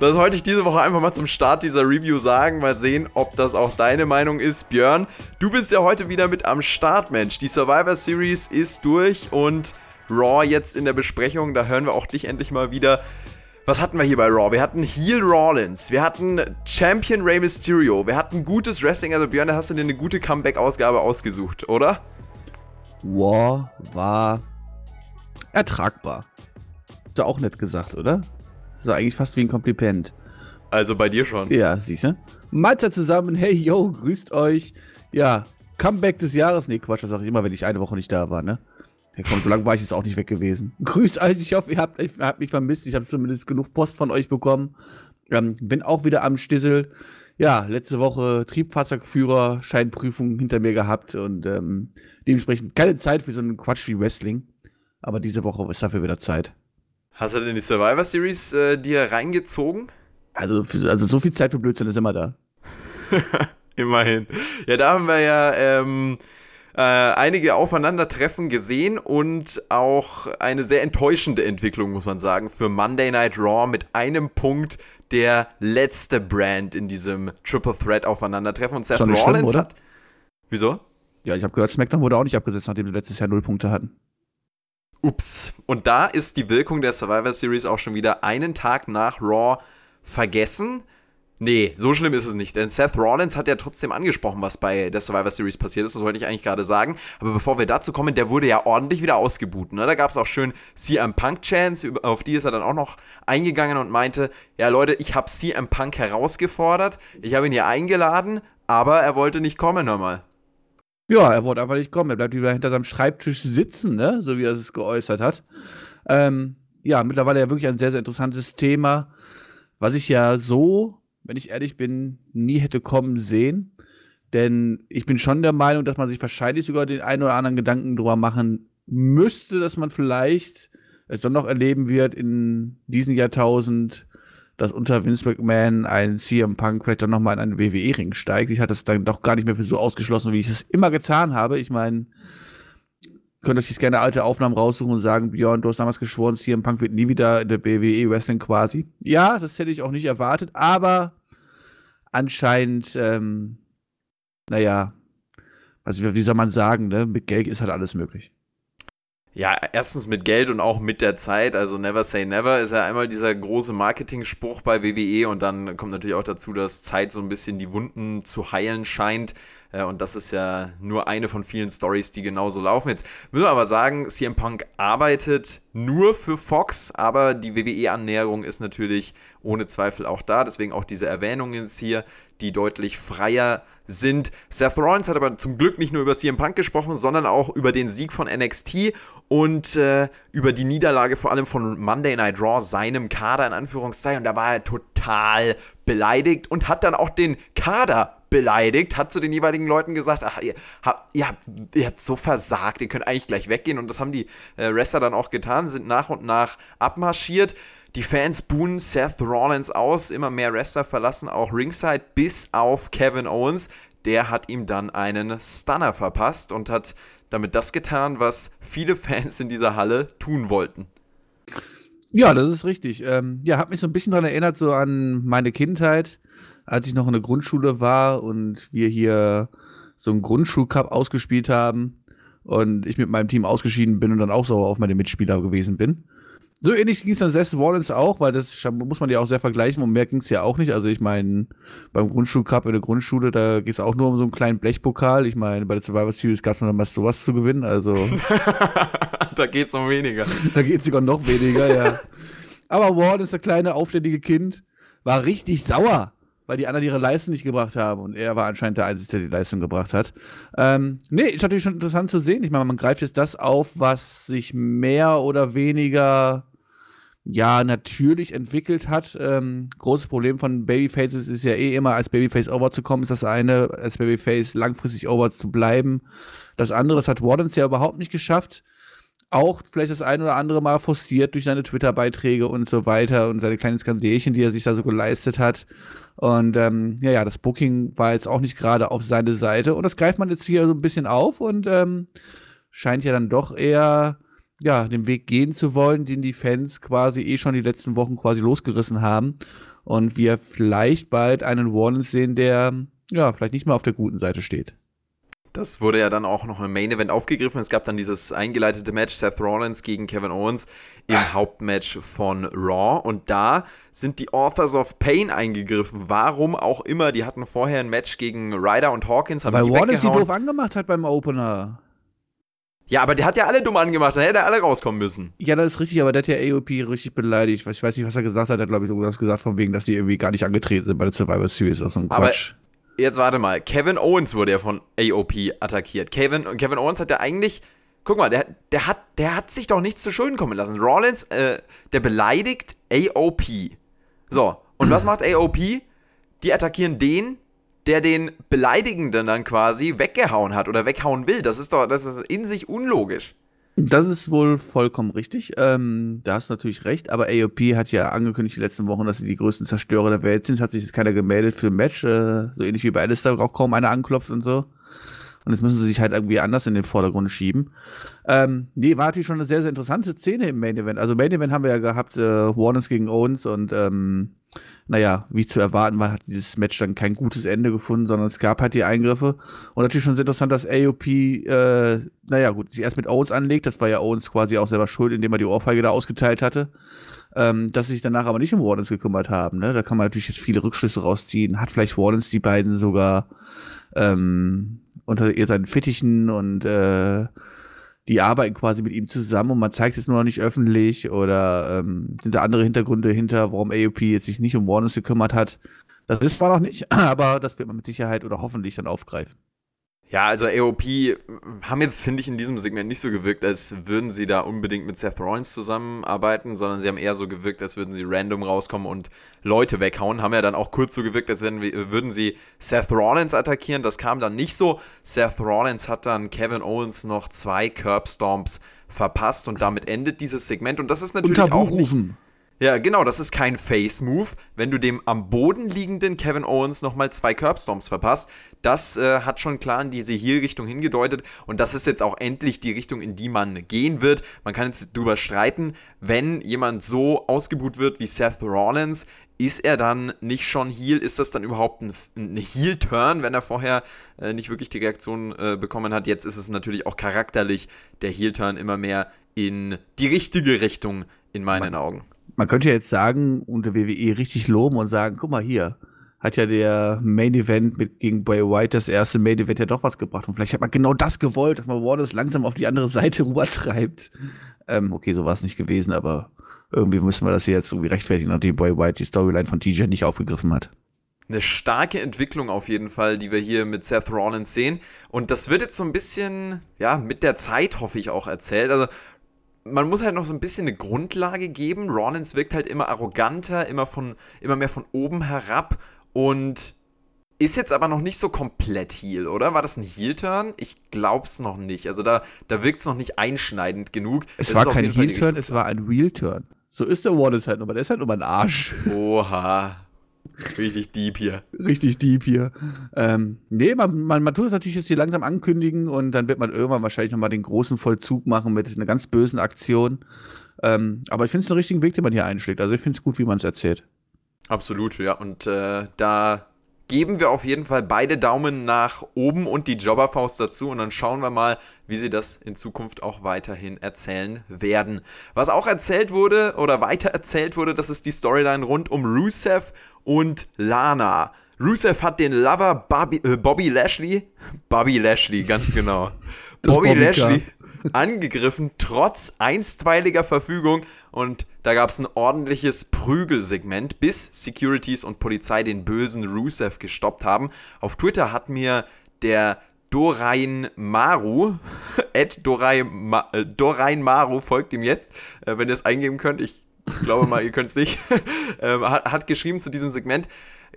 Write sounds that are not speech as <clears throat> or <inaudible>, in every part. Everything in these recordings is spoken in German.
Das wollte ich diese Woche einfach mal zum Start dieser Review sagen. Mal sehen, ob das auch deine Meinung ist. Björn, du bist ja heute wieder mit am Start, Mensch. Die Survivor Series ist durch und Raw jetzt in der Besprechung. Da hören wir auch dich endlich mal wieder. Was hatten wir hier bei Raw? Wir hatten Heel Rollins, wir hatten Champion Rey Mysterio, wir hatten gutes Wrestling. Also Björn, da hast du dir eine gute Comeback-Ausgabe ausgesucht, oder? War war ertragbar. Hast du auch nett gesagt, oder? So eigentlich fast wie ein Kompliment. Also bei dir schon. Ja, siehst du? Mahlzeit zusammen, hey yo, grüßt euch. Ja, Comeback des Jahres. Nee, Quatsch, das sage ich immer, wenn ich eine Woche nicht da war, ne? Ja, komm, so lange war ich jetzt auch nicht weg gewesen. <laughs> Grüßt euch, ich hoffe, ihr habt, ihr habt mich vermisst. Ich habe zumindest genug Post von euch bekommen. Ähm, bin auch wieder am Stissel. Ja, letzte Woche Triebfahrzeugführer, Scheinprüfung hinter mir gehabt und ähm, dementsprechend keine Zeit für so einen Quatsch wie Wrestling. Aber diese Woche ist dafür wieder Zeit. Hast du denn die Survivor Series äh, dir reingezogen? Also, also so viel Zeit für Blödsinn ist immer da. <laughs> Immerhin. Ja, da haben wir ja ähm, äh, einige Aufeinandertreffen gesehen und auch eine sehr enttäuschende Entwicklung, muss man sagen, für Monday Night Raw mit einem Punkt der letzte Brand in diesem Triple Threat Aufeinandertreffen. Und Seth Rollins schlimm, hat. Wieso? Ja, ich habe gehört, SmackDown wurde auch nicht abgesetzt, nachdem sie letztes Jahr null Punkte hatten. Ups. Und da ist die Wirkung der Survivor Series auch schon wieder einen Tag nach Raw vergessen. Nee, so schlimm ist es nicht, denn Seth Rollins hat ja trotzdem angesprochen, was bei der Survivor Series passiert ist, das wollte ich eigentlich gerade sagen. Aber bevor wir dazu kommen, der wurde ja ordentlich wieder ausgebuht. Ne? Da gab es auch schön CM Punk Chance, auf die ist er dann auch noch eingegangen und meinte, ja Leute, ich habe CM Punk herausgefordert, ich habe ihn hier eingeladen, aber er wollte nicht kommen nochmal. Ja, er wollte einfach nicht kommen. Er bleibt wieder hinter seinem Schreibtisch sitzen, ne? so wie er es geäußert hat. Ähm, ja, mittlerweile ja wirklich ein sehr, sehr interessantes Thema, was ich ja so, wenn ich ehrlich bin, nie hätte kommen sehen. Denn ich bin schon der Meinung, dass man sich wahrscheinlich sogar den einen oder anderen Gedanken drüber machen müsste, dass man vielleicht es doch noch erleben wird in diesem Jahrtausend, dass unter Vince McMahon ein CM Punk vielleicht dann nochmal in einen WWE-Ring steigt. Ich hatte es dann doch gar nicht mehr für so ausgeschlossen, wie ich es immer getan habe. Ich meine, könnt euch jetzt gerne alte Aufnahmen raussuchen und sagen, Björn, du hast damals geschworen, CM Punk wird nie wieder in der WWE Wrestling quasi. Ja, das hätte ich auch nicht erwartet, aber anscheinend, ähm, naja, also wie soll man sagen, ne? mit Geld ist halt alles möglich. Ja, erstens mit Geld und auch mit der Zeit. Also Never Say Never ist ja einmal dieser große Marketing-Spruch bei WWE und dann kommt natürlich auch dazu, dass Zeit so ein bisschen die Wunden zu heilen scheint. Äh, und das ist ja nur eine von vielen Stories, die genauso laufen. Jetzt müssen wir aber sagen, CM Punk arbeitet nur für Fox, aber die WWE-Annäherung ist natürlich ohne Zweifel auch da. Deswegen auch diese Erwähnungen jetzt hier, die deutlich freier sind. Seth Rollins hat aber zum Glück nicht nur über CM Punk gesprochen, sondern auch über den Sieg von NXT und äh, über die Niederlage vor allem von Monday Night Raw, seinem Kader in Anführungszeichen. Und da war er total beleidigt und hat dann auch den Kader beleidigt, hat zu den jeweiligen Leuten gesagt, ach, ihr habt, ihr habt, ihr habt so versagt, ihr könnt eigentlich gleich weggehen. Und das haben die äh, Wrestler dann auch getan, sind nach und nach abmarschiert. Die Fans buhen Seth Rollins aus, immer mehr Wrestler verlassen auch Ringside, bis auf Kevin Owens. Der hat ihm dann einen Stunner verpasst und hat damit das getan, was viele Fans in dieser Halle tun wollten. Ja, das ist richtig. Ähm, ja, hat mich so ein bisschen daran erinnert, so an meine Kindheit als ich noch in der Grundschule war und wir hier so einen Grundschulcup ausgespielt haben und ich mit meinem Team ausgeschieden bin und dann auch sauer auf meine Mitspieler gewesen bin. So ähnlich ging es dann Seth Rollins auch, weil das muss man ja auch sehr vergleichen und mehr ging es ja auch nicht. Also ich meine, beim Grundschulcup in der Grundschule, da geht es auch nur um so einen kleinen Blechpokal. Ich meine, bei der Survivor Series gab es noch mal sowas zu gewinnen. Also <laughs> da geht es noch weniger. da geht es sogar noch weniger, ja. <laughs> Aber Ward ist der kleine, aufständige Kind, war richtig sauer weil die anderen ihre Leistung nicht gebracht haben und er war anscheinend der Einzige, der die Leistung gebracht hat. Ähm, nee, ist natürlich schon interessant zu sehen. Ich meine, man greift jetzt das auf, was sich mehr oder weniger ja natürlich entwickelt hat. Ähm, großes Problem von Babyfaces ist ja eh immer, als Babyface over zu kommen, ist das eine, als Babyface langfristig over zu bleiben. Das andere, das hat Wardens ja überhaupt nicht geschafft. Auch vielleicht das ein oder andere Mal forciert durch seine Twitter-Beiträge und so weiter und seine kleinen Skandälchen, die er sich da so geleistet hat. Und ähm, ja, ja, das Booking war jetzt auch nicht gerade auf seine Seite. Und das greift man jetzt hier so ein bisschen auf und ähm, scheint ja dann doch eher ja, den Weg gehen zu wollen, den die Fans quasi eh schon die letzten Wochen quasi losgerissen haben. Und wir vielleicht bald einen Rollins sehen, der ja vielleicht nicht mehr auf der guten Seite steht. Das wurde ja dann auch noch im Main Event aufgegriffen. Es gab dann dieses eingeleitete Match Seth Rollins gegen Kevin Owens im Hauptmatch von Raw. Und da sind die Authors of Pain eingegriffen. Warum auch immer. Die hatten vorher ein Match gegen Ryder und Hawkins. Haben Weil Rollins sie doof angemacht hat beim Opener. Ja, aber der hat ja alle dumm angemacht, dann hätte er alle rauskommen müssen. Ja, das ist richtig, aber der hat ja AOP richtig beleidigt. Ich weiß nicht, was er gesagt hat. Er hat, glaube ich, sowas gesagt, von wegen, dass die irgendwie gar nicht angetreten sind bei der Survivor Series. Das ist ein Quatsch. Aber jetzt warte mal. Kevin Owens wurde ja von AOP attackiert. Kevin, Kevin Owens hat ja eigentlich. Guck mal, der, der, hat, der hat sich doch nichts zu Schulden kommen lassen. Rollins, äh, der beleidigt AOP. So, und was macht AOP? Die attackieren den, der den Beleidigenden dann quasi weggehauen hat oder weghauen will. Das ist doch, das ist in sich unlogisch. Das ist wohl vollkommen richtig. Ähm, da hast du natürlich recht. Aber AOP hat ja angekündigt die letzten Wochen, dass sie die größten Zerstörer der Welt sind. Hat sich jetzt keiner gemeldet für ein Match. Äh, so ähnlich wie bei Alistair auch kaum einer anklopft und so. Und jetzt müssen sie sich halt irgendwie anders in den Vordergrund schieben. Ähm, nee, war natürlich schon eine sehr, sehr interessante Szene im Main Event. Also Main Event haben wir ja gehabt, äh, Warners gegen Owens und ähm, naja, wie zu erwarten war, hat dieses Match dann kein gutes Ende gefunden, sondern es gab halt die Eingriffe. Und natürlich schon sehr interessant, dass AOP, äh, naja, gut, sich erst mit Owens anlegt. Das war ja Owens quasi auch selber schuld, indem er die Ohrfeige da ausgeteilt hatte. Ähm, dass sie sich danach aber nicht um Wardens gekümmert haben. Ne? Da kann man natürlich jetzt viele Rückschlüsse rausziehen. Hat vielleicht Wardens die beiden sogar ähm, unter seinen Fittichen und äh, die arbeiten quasi mit ihm zusammen und man zeigt es nur noch nicht öffentlich oder ähm, sind da andere Hintergründe hinter, warum AOP jetzt sich nicht um Warners gekümmert hat. Das wissen wir noch nicht, <clears throat> aber das wird man mit Sicherheit oder hoffentlich dann aufgreifen. Ja, also AOP haben jetzt, finde ich, in diesem Segment nicht so gewirkt, als würden sie da unbedingt mit Seth Rollins zusammenarbeiten, sondern sie haben eher so gewirkt, als würden sie random rauskommen und Leute weghauen. Haben ja dann auch kurz so gewirkt, als würden sie Seth Rollins attackieren. Das kam dann nicht so. Seth Rollins hat dann Kevin Owens noch zwei Curbstomps verpasst und damit endet dieses Segment. Und das ist natürlich auch nicht, ja, genau, das ist kein Face-Move. Wenn du dem am Boden liegenden Kevin Owens nochmal zwei Curbstorms verpasst, das äh, hat schon klar in diese Heel-Richtung hingedeutet und das ist jetzt auch endlich die Richtung, in die man gehen wird. Man kann jetzt drüber streiten, wenn jemand so ausgebuht wird wie Seth Rollins, ist er dann nicht schon Heel? Ist das dann überhaupt ein, ein Heel-Turn, wenn er vorher äh, nicht wirklich die Reaktion äh, bekommen hat? Jetzt ist es natürlich auch charakterlich der Heel-Turn immer mehr in die richtige Richtung in meinen man, Augen man könnte ja jetzt sagen und der WWE richtig loben und sagen, guck mal hier, hat ja der Main Event mit gegen Bray White das erste Main Event ja doch was gebracht und vielleicht hat man genau das gewollt, dass man Waters langsam auf die andere <laughs> Seite rübertreibt. Ähm, okay, so war es nicht gewesen, aber irgendwie müssen wir das hier jetzt irgendwie rechtfertigen, nachdem Bray White die Storyline von TJ nicht aufgegriffen hat eine starke Entwicklung auf jeden Fall, die wir hier mit Seth Rollins sehen. Und das wird jetzt so ein bisschen, ja, mit der Zeit, hoffe ich, auch erzählt. Also man muss halt noch so ein bisschen eine Grundlage geben. Rollins wirkt halt immer arroganter, immer, von, immer mehr von oben herab und ist jetzt aber noch nicht so komplett Heal, oder? War das ein Heel-Turn? Ich glaub's noch nicht. Also da, da wirkt es noch nicht einschneidend genug. Es das war kein Heel-Turn, es war ein Real-Turn. So ist der Wallace halt nur, der ist halt nur ein Arsch. Oha. Richtig deep hier. Richtig deep hier. Ähm, nee, man, man, man tut das natürlich jetzt hier langsam ankündigen und dann wird man irgendwann wahrscheinlich nochmal den großen Vollzug machen mit einer ganz bösen Aktion. Ähm, aber ich finde es einen richtigen Weg, den man hier einschlägt. Also ich finde es gut, wie man es erzählt. Absolut, ja. Und äh, da geben wir auf jeden Fall beide Daumen nach oben und die Jobberfaust dazu und dann schauen wir mal, wie sie das in Zukunft auch weiterhin erzählen werden. Was auch erzählt wurde oder weiter erzählt wurde, das ist die Storyline rund um Rusev und Lana. Rusev hat den Lover Bobby, äh, Bobby Lashley, Bobby Lashley, ganz genau, <laughs> Bobby Lashley angegriffen, trotz einstweiliger Verfügung. Und da gab es ein ordentliches Prügelsegment, bis Securities und Polizei den bösen Rusev gestoppt haben. Auf Twitter hat mir der Dorain Maru, <laughs> Ed Dorain, Ma, äh, Dorain Maru folgt ihm jetzt, äh, wenn ihr es eingeben könnt. Ich glaube mal, ihr könnt es nicht. <laughs> ähm, hat, hat geschrieben zu diesem Segment,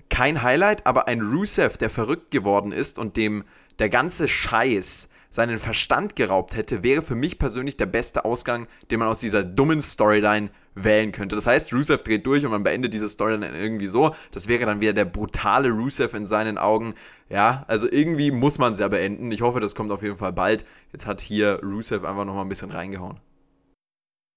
kein Highlight, aber ein Rusev, der verrückt geworden ist und dem der ganze Scheiß seinen Verstand geraubt hätte, wäre für mich persönlich der beste Ausgang, den man aus dieser dummen Storyline wählen könnte. Das heißt, Rusev dreht durch und man beendet diese Storyline irgendwie so. Das wäre dann wieder der brutale Rusev in seinen Augen. Ja, also irgendwie muss man es ja beenden. Ich hoffe, das kommt auf jeden Fall bald. Jetzt hat hier Rusev einfach nochmal ein bisschen reingehauen.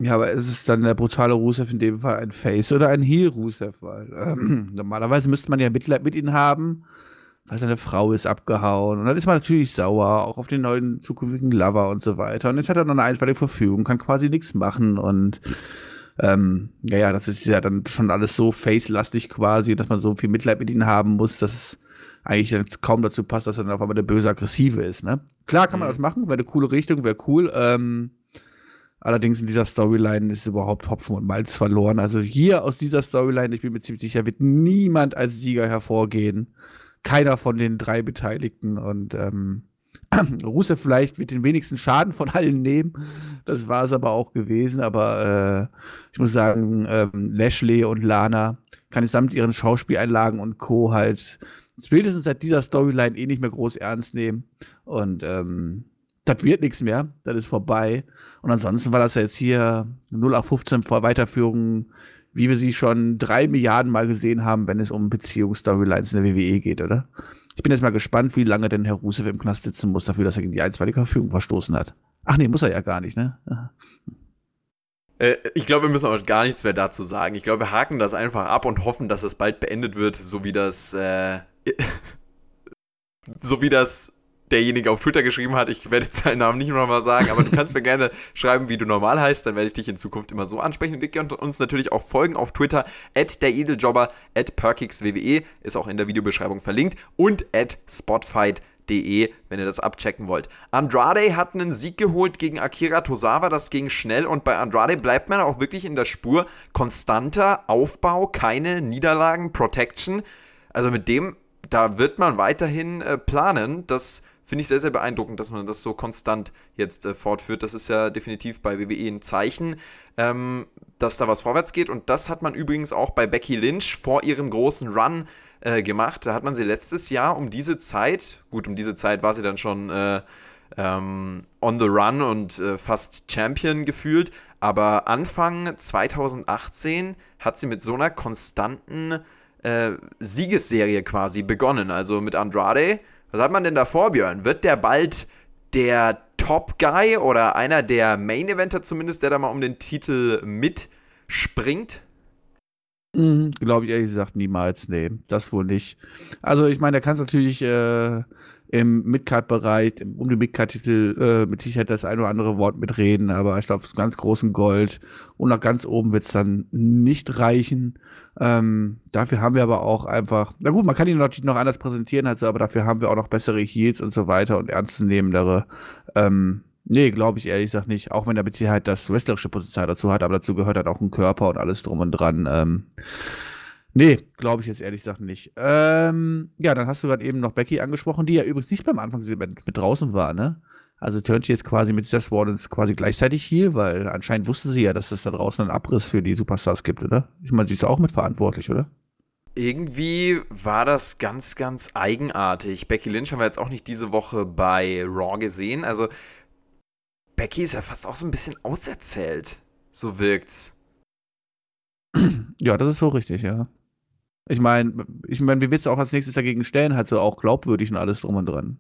Ja, aber ist es dann der brutale Rusev in dem Fall ein Face oder ein Heel Rusev? Weil ähm, <clears throat> normalerweise müsste man ja Mitleid mit ihm haben weil seine Frau ist abgehauen. Und dann ist man natürlich sauer, auch auf den neuen zukünftigen Lover und so weiter. Und jetzt hat er noch eine einstweilige Verfügung, kann quasi nichts machen und ähm, ja, ja, das ist ja dann schon alles so face-lastig quasi, dass man so viel Mitleid mit ihm haben muss, dass es eigentlich kaum dazu passt, dass er dann auf einmal der böse Aggressive ist, ne? Klar kann man mhm. das machen, wäre eine coole Richtung, wäre cool. Ähm, allerdings in dieser Storyline ist überhaupt Hopfen und Malz verloren. Also hier aus dieser Storyline, ich bin mir ziemlich sicher, wird niemand als Sieger hervorgehen keiner von den drei Beteiligten. Und ähm, <clears throat> Rusev vielleicht wird den wenigsten Schaden von allen nehmen. Das war es aber auch gewesen. Aber äh, ich muss sagen, ähm, Lashley und Lana kann ich samt ihren Schauspieleinlagen und Co. halt spätestens seit dieser Storyline eh nicht mehr groß ernst nehmen. Und ähm, das wird nichts mehr. Das ist vorbei. Und ansonsten war das ja jetzt hier 0 auf 15 vor Weiterführung wie wir sie schon drei Milliarden Mal gesehen haben, wenn es um Beziehungsstorylines in der WWE geht, oder? Ich bin jetzt mal gespannt, wie lange denn Herr Rusev im Knast sitzen muss, dafür, dass er gegen die einstweilige Verfügung verstoßen hat. Ach nee, muss er ja gar nicht, ne? Äh, ich glaube, wir müssen auch gar nichts mehr dazu sagen. Ich glaube, wir haken das einfach ab und hoffen, dass es bald beendet wird, so wie das, äh, <laughs> so wie das derjenige auf Twitter geschrieben hat, ich werde jetzt seinen Namen nicht nochmal sagen, aber du kannst mir gerne <laughs> schreiben, wie du normal heißt, dann werde ich dich in Zukunft immer so ansprechen. Und ihr uns natürlich auch folgen auf Twitter, at der Edeljobber, at PerkixWWE, ist auch in der Videobeschreibung verlinkt, und at Spotfight.de, wenn ihr das abchecken wollt. Andrade hat einen Sieg geholt gegen Akira Tosawa, das ging schnell und bei Andrade bleibt man auch wirklich in der Spur. Konstanter Aufbau, keine Niederlagen, Protection. Also mit dem, da wird man weiterhin äh, planen, dass finde ich sehr, sehr beeindruckend, dass man das so konstant jetzt äh, fortführt. Das ist ja definitiv bei WWE ein Zeichen, ähm, dass da was vorwärts geht. Und das hat man übrigens auch bei Becky Lynch vor ihrem großen Run äh, gemacht. Da hat man sie letztes Jahr um diese Zeit, gut, um diese Zeit war sie dann schon äh, ähm, on the run und äh, fast Champion gefühlt. Aber Anfang 2018 hat sie mit so einer konstanten äh, Siegesserie quasi begonnen. Also mit Andrade was hat man denn davor, Björn? Wird der bald der Top-Guy oder einer der Main-Eventer zumindest, der da mal um den Titel mitspringt? Mhm, Glaube ich ehrlich gesagt niemals. Nee, das wohl nicht. Also ich meine, da kannst natürlich äh, im Midcard-Bereich, um den Midcard-Titel äh, mit Sicherheit das ein oder andere Wort mitreden, aber ich glaube, ganz großen Gold und nach ganz oben wird es dann nicht reichen. Ähm, dafür haben wir aber auch einfach, na gut, man kann ihn natürlich noch anders präsentieren, also, aber dafür haben wir auch noch bessere Heels und so weiter und ernstzunehmendere. Ähm, nee, glaube ich ehrlich gesagt nicht, auch wenn er mit Sicherheit das wrestlerische Potenzial dazu hat, aber dazu gehört halt auch ein Körper und alles drum und dran. Ähm, Nee, glaube ich jetzt ehrlich gesagt nicht. Ähm, ja, dann hast du gerade eben noch Becky angesprochen, die ja übrigens nicht beim Anfang mit, mit draußen war, ne? Also turnt jetzt quasi mit Seth Rollins quasi gleichzeitig hier, weil anscheinend wusste sie ja, dass es da draußen einen Abriss für die Superstars gibt, oder? Ich meine, sie ist auch mitverantwortlich, oder? Irgendwie war das ganz, ganz eigenartig. Becky Lynch haben wir jetzt auch nicht diese Woche bei Raw gesehen. Also, Becky ist ja fast auch so ein bisschen auserzählt. So wirkt's. Ja, das ist so richtig, ja. Ich meine, ich meine, wie willst du auch als nächstes dagegen stellen? Halt so auch glaubwürdig und alles drum und dran.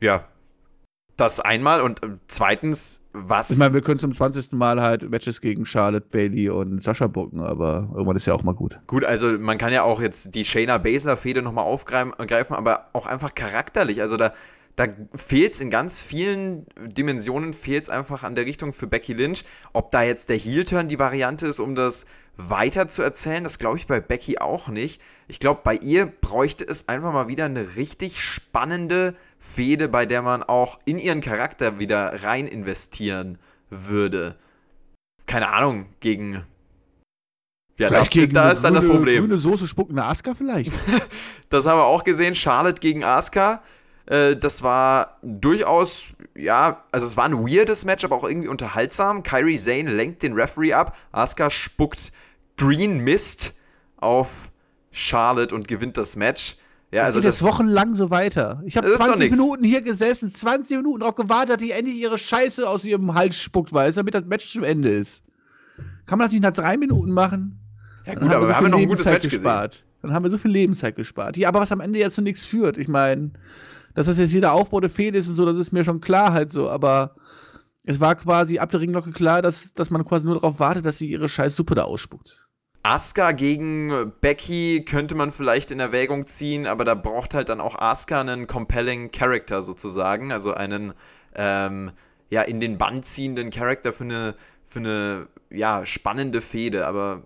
Ja. Das einmal und äh, zweitens, was. Ich meine, wir können zum 20. Mal halt Matches gegen Charlotte, Bailey und Sascha bucken, aber irgendwann ist ja auch mal gut. Gut, also man kann ja auch jetzt die Shayna Baszler-Fehde nochmal aufgreifen, aber auch einfach charakterlich. Also da, da fehlt es in ganz vielen Dimensionen, fehlt es einfach an der Richtung für Becky Lynch. Ob da jetzt der Heel-Turn die Variante ist, um das weiter zu erzählen, das glaube ich bei Becky auch nicht. Ich glaube, bei ihr bräuchte es einfach mal wieder eine richtig spannende Fehde, bei der man auch in ihren Charakter wieder rein investieren würde. Keine Ahnung, gegen. Ja, vielleicht da, gegen da ist dann grüne, das Problem. Grüne Soße spuckende Asuka vielleicht. <laughs> das haben wir auch gesehen. Charlotte gegen Asuka. Äh, das war durchaus, ja, also es war ein weirdes Match, aber auch irgendwie unterhaltsam. Kyrie Zane lenkt den Referee ab. Asuka spuckt Green Mist auf Charlotte und gewinnt das Match. Ja, also das, das wochenlang so weiter. Ich habe 20 Minuten hier gesessen, 20 Minuten darauf gewartet, dass die endlich ihre Scheiße aus ihrem Hals spuckt, weiß, damit das Match zu Ende ist. Kann man das nicht nach drei Minuten machen? Ja gut, aber wir haben ja noch ein gutes Match gespart. Gesehen. Dann haben wir so viel Lebenszeit gespart. Ja, aber was am Ende jetzt zu nichts führt. Ich meine, dass das jetzt jeder Aufbau der Fehde ist und so, das ist mir schon klar halt so, aber es war quasi ab der Ringglocke klar, dass, dass man quasi nur darauf wartet, dass sie ihre scheiß Suppe da ausspuckt. Asuka gegen Becky könnte man vielleicht in Erwägung ziehen, aber da braucht halt dann auch Asuka einen compelling Character sozusagen, also einen ähm, ja in den Bann ziehenden Charakter für eine für eine ja spannende Fehde, aber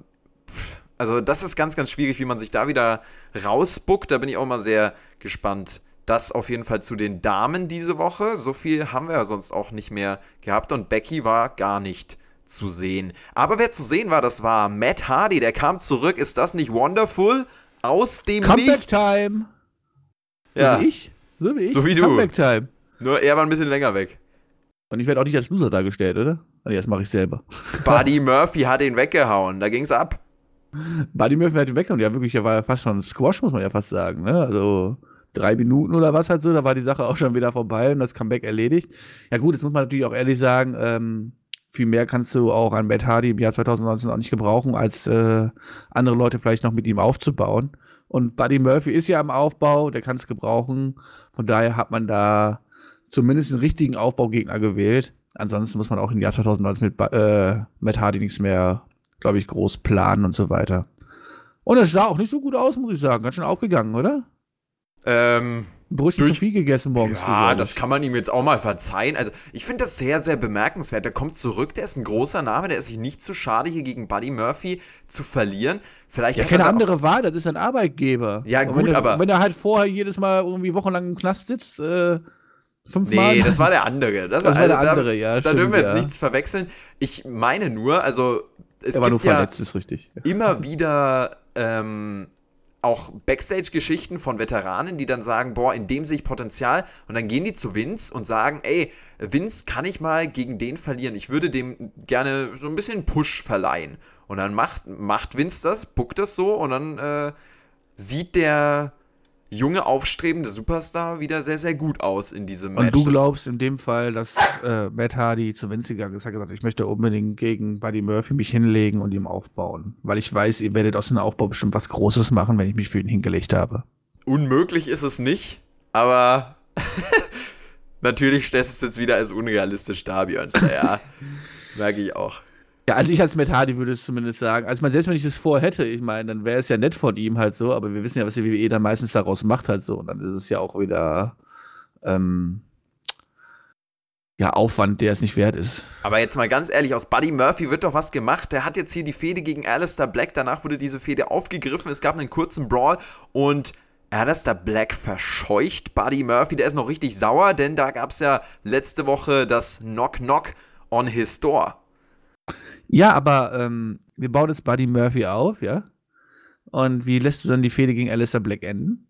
also das ist ganz ganz schwierig, wie man sich da wieder rausbuckt. Da bin ich auch mal sehr gespannt. Das auf jeden Fall zu den Damen diese Woche. So viel haben wir ja sonst auch nicht mehr gehabt und Becky war gar nicht zu sehen. Aber wer zu sehen war, das war Matt Hardy, der kam zurück. Ist das nicht wonderful? Aus dem Comeback Nichts. Time. So ja. wie ich. So wie ich. So wie du. Comeback Time. Nur er war ein bisschen länger weg. Und ich werde auch nicht als Loser dargestellt, oder? Nee, das mache ich selber. <laughs> Buddy Murphy hat ihn weggehauen. Da ging's ab. Buddy Murphy hat ihn weggehauen. Ja, wirklich, er war ja fast schon Squash, muss man ja fast sagen. Ne? Also drei Minuten oder was halt so, da war die Sache auch schon wieder vorbei und das Comeback erledigt. Ja gut, jetzt muss man natürlich auch ehrlich sagen, ähm, viel mehr kannst du auch an Matt Hardy im Jahr 2019 auch nicht gebrauchen, als äh, andere Leute vielleicht noch mit ihm aufzubauen. Und Buddy Murphy ist ja im Aufbau, der kann es gebrauchen. Von daher hat man da zumindest einen richtigen Aufbaugegner gewählt. Ansonsten muss man auch im Jahr 2019 mit äh, Matt Hardy nichts mehr, glaube ich, groß planen und so weiter. Und es sah auch nicht so gut aus, muss ich sagen. Ganz schön aufgegangen, oder? Ähm, Brötchen zu viel gegessen morgens. Ja, früh, das kann man ihm jetzt auch mal verzeihen. Also, ich finde das sehr, sehr bemerkenswert. Der kommt zurück, der ist ein großer Name, der ist sich nicht zu schade, hier gegen Buddy Murphy zu verlieren. Vielleicht ja, keine andere Wahl, das ist ein Arbeitgeber. Ja, gut, wenn aber. Wenn er halt vorher jedes Mal irgendwie wochenlang im Knast sitzt, äh, fünfmal. Nee, das war der andere. <laughs> Das, das war, der also, andere, da, ja. Da stimmt, dürfen wir jetzt ja. nichts verwechseln. Ich meine nur, also. Es er war gibt nur verletzt, ja ist richtig. Immer wieder. Ähm, auch Backstage-Geschichten von Veteranen, die dann sagen, boah, in dem sehe ich Potenzial. Und dann gehen die zu Vince und sagen, ey, Vince, kann ich mal gegen den verlieren? Ich würde dem gerne so ein bisschen Push verleihen. Und dann macht, macht Vince das, buckt das so und dann äh, sieht der junge, aufstrebende Superstar wieder sehr, sehr gut aus in diesem Match. Und du glaubst in dem Fall, dass äh, Matt Hardy zu Vince gegangen ist, hat gesagt, ich möchte unbedingt gegen Buddy Murphy mich hinlegen und ihm aufbauen. Weil ich weiß, ihr werdet aus dem Aufbau bestimmt was Großes machen, wenn ich mich für ihn hingelegt habe. Unmöglich ist es nicht, aber <laughs> natürlich stellst du es jetzt wieder als unrealistisch dar, Björnster, ja. <laughs> Merke ich auch. Ja, also ich als Matt Hardy würde es zumindest sagen. Also, man, selbst wenn ich das vorhätte, ich meine, dann wäre es ja nett von ihm halt so, aber wir wissen ja, was die WWE dann meistens daraus macht halt so. Und dann ist es ja auch wieder, ähm, ja, Aufwand, der es nicht wert ist. Aber jetzt mal ganz ehrlich, aus Buddy Murphy wird doch was gemacht. Der hat jetzt hier die Fehde gegen Alistair Black. Danach wurde diese Fehde aufgegriffen. Es gab einen kurzen Brawl und Alistair Black verscheucht Buddy Murphy. Der ist noch richtig sauer, denn da gab es ja letzte Woche das Knock-Knock on his door. Ja, aber ähm, wir bauen jetzt Buddy Murphy auf, ja? Und wie lässt du dann die Fehde gegen Alistair Black enden?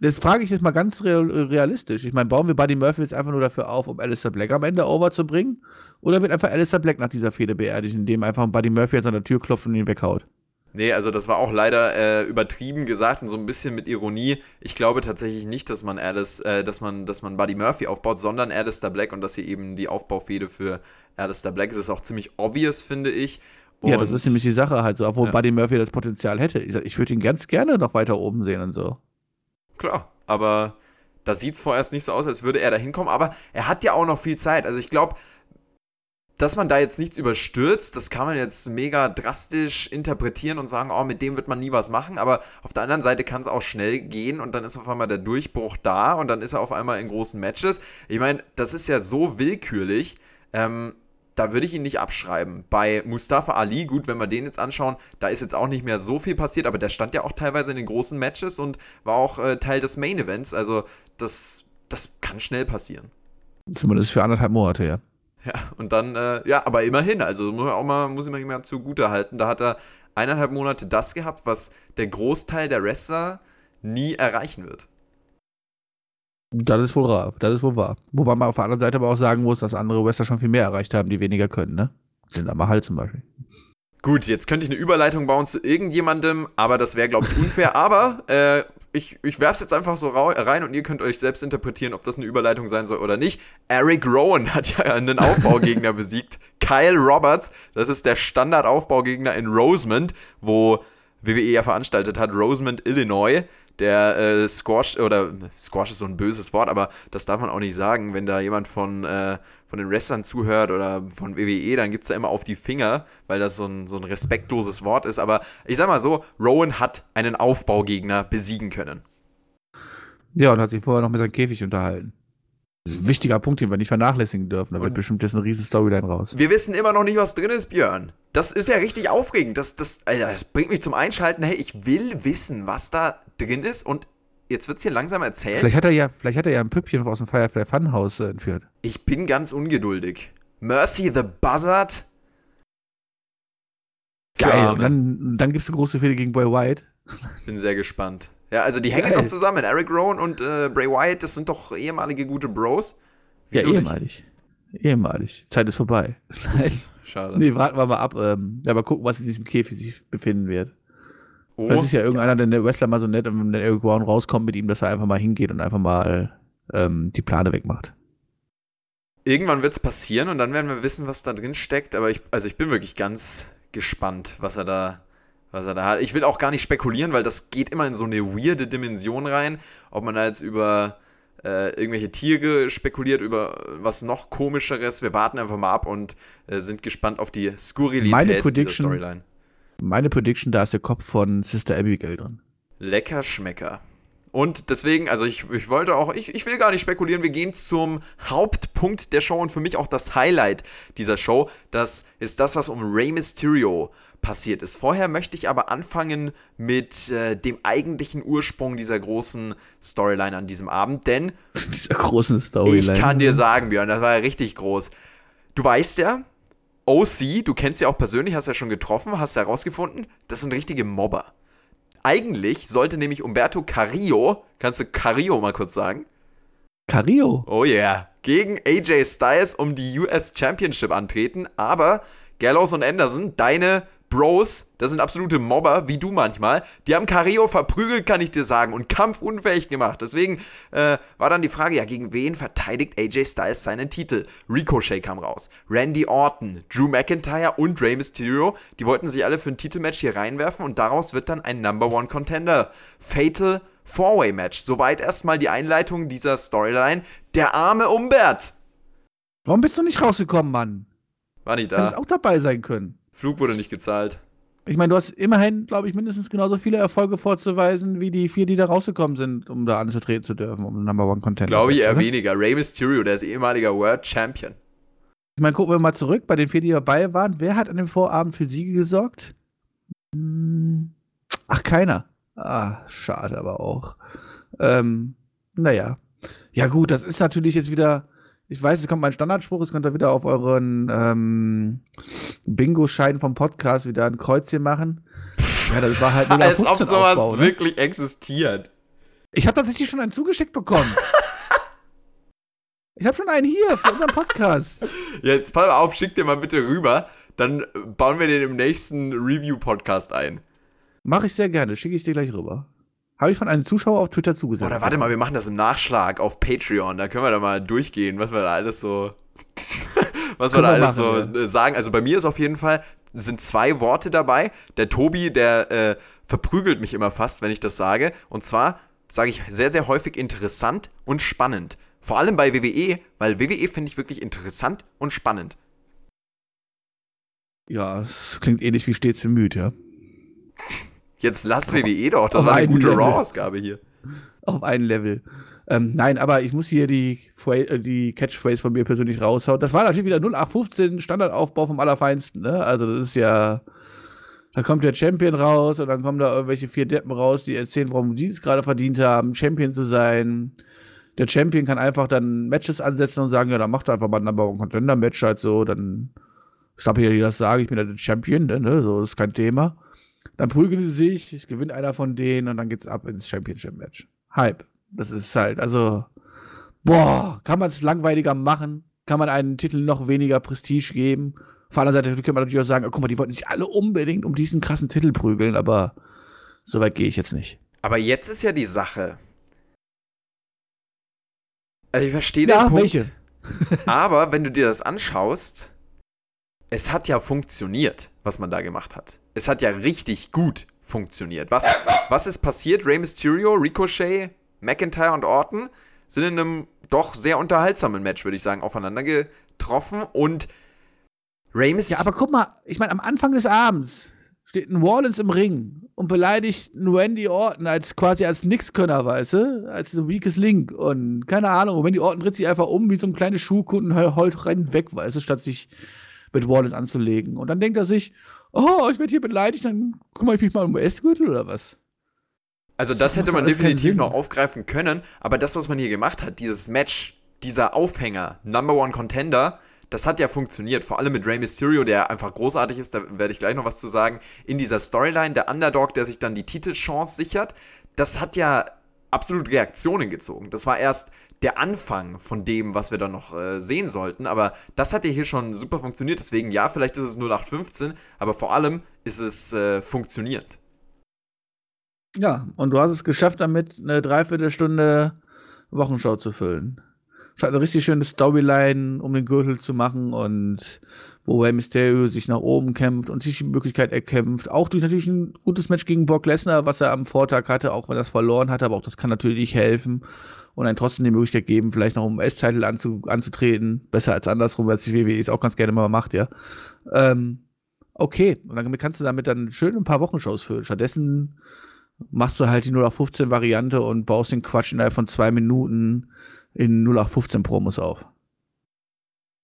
Das frage ich jetzt mal ganz realistisch. Ich meine, bauen wir Buddy Murphy jetzt einfach nur dafür auf, um Alistair Black am Ende over zu bringen? Oder wird einfach Alistair Black nach dieser Fehde beerdigt, indem einfach Buddy Murphy an der Tür klopft und ihn weghaut? Nee, also das war auch leider äh, übertrieben gesagt und so ein bisschen mit Ironie. Ich glaube tatsächlich nicht, dass man Alice, äh, dass man, dass man Buddy Murphy aufbaut, sondern Alistair Black und dass hier eben die Aufbaufehde für Alistair Black ist. ist auch ziemlich obvious, finde ich. Und ja, das ist nämlich die Sache halt so, obwohl ja. Buddy Murphy das Potenzial hätte. Ich, ich würde ihn ganz gerne noch weiter oben sehen und so. Klar, aber da sieht es vorerst nicht so aus, als würde er da hinkommen. Aber er hat ja auch noch viel Zeit. Also ich glaube, dass man da jetzt nichts überstürzt, das kann man jetzt mega drastisch interpretieren und sagen, oh, mit dem wird man nie was machen, aber auf der anderen Seite kann es auch schnell gehen und dann ist auf einmal der Durchbruch da und dann ist er auf einmal in großen Matches. Ich meine, das ist ja so willkürlich, ähm, da würde ich ihn nicht abschreiben. Bei Mustafa Ali, gut, wenn wir den jetzt anschauen, da ist jetzt auch nicht mehr so viel passiert, aber der stand ja auch teilweise in den großen Matches und war auch äh, Teil des Main Events, also das, das kann schnell passieren. Zumindest für anderthalb Monate, ja. Ja, und dann, äh, ja, aber immerhin, also muss man auch mal, muss ich mal jemand zugute halten, da hat er eineinhalb Monate das gehabt, was der Großteil der Wrestler nie erreichen wird. Das ist wohl wahr. Das ist wohl wahr. Wobei man auf der anderen Seite aber auch sagen muss, dass andere Wrestler schon viel mehr erreicht haben, die weniger können, ne? Jinder Mahal zum Beispiel. Gut, jetzt könnte ich eine Überleitung bauen zu irgendjemandem, aber das wäre, glaube ich, unfair. aber äh, ich, ich es jetzt einfach so rein und ihr könnt euch selbst interpretieren, ob das eine Überleitung sein soll oder nicht. Eric Rowan <laughs> hat ja einen Aufbaugegner besiegt. Kyle Roberts, das ist der Standardaufbaugegner in Rosemont, wo WWE ja veranstaltet hat, Rosemont, Illinois der äh, Squash, oder Squash ist so ein böses Wort, aber das darf man auch nicht sagen. Wenn da jemand von, äh, von den Wrestlern zuhört oder von WWE, dann gibt es da immer auf die Finger, weil das so ein, so ein respektloses Wort ist. Aber ich sag mal so, Rowan hat einen Aufbaugegner besiegen können. Ja, und hat sich vorher noch mit seinem Käfig unterhalten. Wichtiger Punkt, den wir nicht vernachlässigen dürfen. Da wird bestimmt jetzt eine riesen Storyline raus. Wir wissen immer noch nicht, was drin ist, Björn. Das ist ja richtig aufregend. Das, das, Alter, das bringt mich zum Einschalten. Hey, ich will wissen, was da drin ist. Und jetzt wird es hier langsam erzählt. Vielleicht hat er ja, vielleicht hat er ja ein Püppchen aus dem Firefly Funhouse äh, entführt. Ich bin ganz ungeduldig. Mercy the Buzzard? Geil. Und dann, dann gibst du große Fehler gegen Boy White. Bin sehr gespannt. Ja, also die hängen Geil. doch zusammen. Eric Rowan und äh, Bray Wyatt, das sind doch ehemalige gute Bros. Wieso ja, ehemalig. Nicht? Ehemalig. Zeit ist vorbei. <laughs> Schade. Nee, warten wir mal ab. Ähm, ja, mal gucken, was in diesem Käfig sich befinden wird. Oh, das ist ja irgendeiner, der der Wrestler mal so nett und wenn der Eric Rowan rauskommt mit ihm, dass er einfach mal hingeht und einfach mal ähm, die Plane wegmacht. Irgendwann wird es passieren und dann werden wir wissen, was da drin steckt. Aber ich, also ich bin wirklich ganz gespannt, was er da was er da hat. Ich will auch gar nicht spekulieren, weil das geht immer in so eine weirde Dimension rein. Ob man da jetzt über äh, irgendwelche Tiere spekuliert, über was noch komischeres. Wir warten einfach mal ab und äh, sind gespannt auf die Skurrilität meine dieser Storyline. Meine Prediction, da ist der Kopf von Sister Abigail drin. Lecker Schmecker. Und deswegen, also ich, ich wollte auch, ich, ich will gar nicht spekulieren, wir gehen zum Hauptpunkt der Show und für mich auch das Highlight dieser Show. Das ist das, was um Rey Mysterio passiert ist. Vorher möchte ich aber anfangen mit äh, dem eigentlichen Ursprung dieser großen Storyline an diesem Abend, denn <laughs> dieser großen Storyline. Ich kann dir sagen, Björn, das war ja richtig groß. Du weißt ja, OC, du kennst ja auch persönlich, hast ja schon getroffen, hast ja herausgefunden, das sind richtige Mobber. Eigentlich sollte nämlich Umberto Carrillo, kannst du Carrillo mal kurz sagen? Carrillo? Oh yeah. Gegen AJ Styles um die US Championship antreten, aber Gallows und Anderson, deine Bros, das sind absolute Mobber, wie du manchmal. Die haben Carrillo verprügelt, kann ich dir sagen, und kampfunfähig gemacht. Deswegen äh, war dann die Frage, ja, gegen wen verteidigt AJ Styles seinen Titel? Ricochet kam raus. Randy Orton, Drew McIntyre und Rey Mysterio, die wollten sich alle für ein Titelmatch hier reinwerfen und daraus wird dann ein Number One Contender. Fatal Four-Way Match. Soweit erstmal die Einleitung dieser Storyline. Der arme Umbert. Warum bist du nicht rausgekommen, Mann? War nicht da. Hättest auch dabei sein können. Flug wurde nicht gezahlt. Ich meine, du hast immerhin, glaube ich, mindestens genauso viele Erfolge vorzuweisen, wie die vier, die da rausgekommen sind, um da anzutreten zu dürfen, um Number One Content. Glaube ich eher oder? weniger. Rey Mysterio, der ist ehemaliger World Champion. Ich meine, gucken wir mal zurück bei den vier, die dabei waren. Wer hat an dem Vorabend für Siege gesorgt? Hm. Ach, keiner. Ah, schade aber auch. Ähm, naja. Ja, gut, das ist natürlich jetzt wieder ich weiß, es kommt mein Standardspruch, es könnt ihr wieder auf euren ähm, Bingo-Schein vom Podcast wieder ein Kreuzchen machen. Ja, das war halt <laughs> Als ob sowas Aufbau, ne? wirklich existiert. Ich habe tatsächlich schon einen zugeschickt bekommen. <laughs> ich habe schon einen hier für unseren Podcast. Jetzt pass auf, schick dir mal bitte rüber. Dann bauen wir den im nächsten Review-Podcast ein. Mache ich sehr gerne, schicke ich dir gleich rüber. Habe ich von einem Zuschauer auf Twitter zugesagt. Oder warte mal, wir machen das im Nachschlag auf Patreon. Da können wir da mal durchgehen, was wir da alles so. <laughs> was wir da alles machen, so ja. sagen. Also bei mir ist auf jeden Fall, sind zwei Worte dabei. Der Tobi, der äh, verprügelt mich immer fast, wenn ich das sage. Und zwar sage ich sehr, sehr häufig interessant und spannend. Vor allem bei WWE, weil WWE finde ich wirklich interessant und spannend. Ja, es klingt ähnlich wie stets bemüht, ja. Jetzt lass WWE doch, das war eine gute Raw-Ausgabe hier. Auf ein Level. Ähm, nein, aber ich muss hier die, äh, die Catchphrase von mir persönlich raushauen. Das war natürlich wieder 0815 Standardaufbau vom Allerfeinsten, ne? Also, das ist ja. Da kommt der Champion raus und dann kommen da irgendwelche vier Deppen raus, die erzählen, warum sie es gerade verdient haben, Champion zu sein. Der Champion kann einfach dann Matches ansetzen und sagen, ja, dann macht er einfach mal ein Number One Contender Match halt so, dann ich glaube hier, die das sagen, ich bin ja der Champion, ne? So ist kein Thema. Dann prügeln sie sich, ich gewinne einer von denen und dann geht's ab ins Championship-Match. Hype. Das ist halt, also, boah, kann man es langweiliger machen? Kann man einen Titel noch weniger Prestige geben? Auf der anderen Seite könnte man natürlich auch sagen, oh, guck mal, die wollten sich alle unbedingt um diesen krassen Titel prügeln, aber so weit gehe ich jetzt nicht. Aber jetzt ist ja die Sache. Also ich verstehe Ja, den Punkt. welche? <laughs> Aber wenn du dir das anschaust, es hat ja funktioniert, was man da gemacht hat. Es hat ja richtig gut funktioniert. Was, was ist passiert? Rey Mysterio, Ricochet, McIntyre und Orton sind in einem doch sehr unterhaltsamen Match, würde ich sagen, aufeinander getroffen und Rey Ja, Mysterio. aber guck mal, ich meine, am Anfang des Abends steht ein Wallens im Ring und beleidigt einen Randy Orton als quasi als Nixkönner, weißt du? Als ein weakes Link und keine Ahnung. Und Randy Orton dreht sich einfach um wie so ein kleines Schuhkunden und heult rennt weg, weißt du, statt sich mit Wallens anzulegen. Und dann denkt er sich, oh, ich werde hier beleidigt, dann kümmere ich mich mal um US-Gürtel oder was? Also das Das hätte man definitiv noch aufgreifen können, aber das, was man hier gemacht hat, dieses Match, dieser Aufhänger, Number One Contender, das hat ja funktioniert. Vor allem mit Rey Mysterio, der einfach großartig ist, da werde ich gleich noch was zu sagen. In dieser Storyline, der Underdog, der sich dann die Titelchance sichert, das hat ja absolut Reaktionen gezogen. Das war erst der Anfang von dem, was wir dann noch äh, sehen sollten, aber das hat ja hier schon super funktioniert. Deswegen, ja, vielleicht ist es 0815, aber vor allem ist es äh, funktioniert. Ja, und du hast es geschafft, damit eine Dreiviertelstunde Wochenschau zu füllen. Scheint eine richtig schöne Storyline, um den Gürtel zu machen und wo Rey Mysterio sich nach oben kämpft und sich die Möglichkeit erkämpft. Auch durch natürlich ein gutes Match gegen Brock Lesnar, was er am Vortag hatte, auch wenn er es verloren hatte, aber auch das kann natürlich helfen und einen trotzdem die Möglichkeit geben, vielleicht noch um S-Titel anzu, anzutreten. Besser als andersrum, weil die WWE es auch ganz gerne mal macht, ja. Ähm, okay, und dann kannst du damit dann schön ein paar Wochenshows füllen. Stattdessen machst du halt die 0815 Variante und baust den Quatsch innerhalb von zwei Minuten in 0815 Promos auf.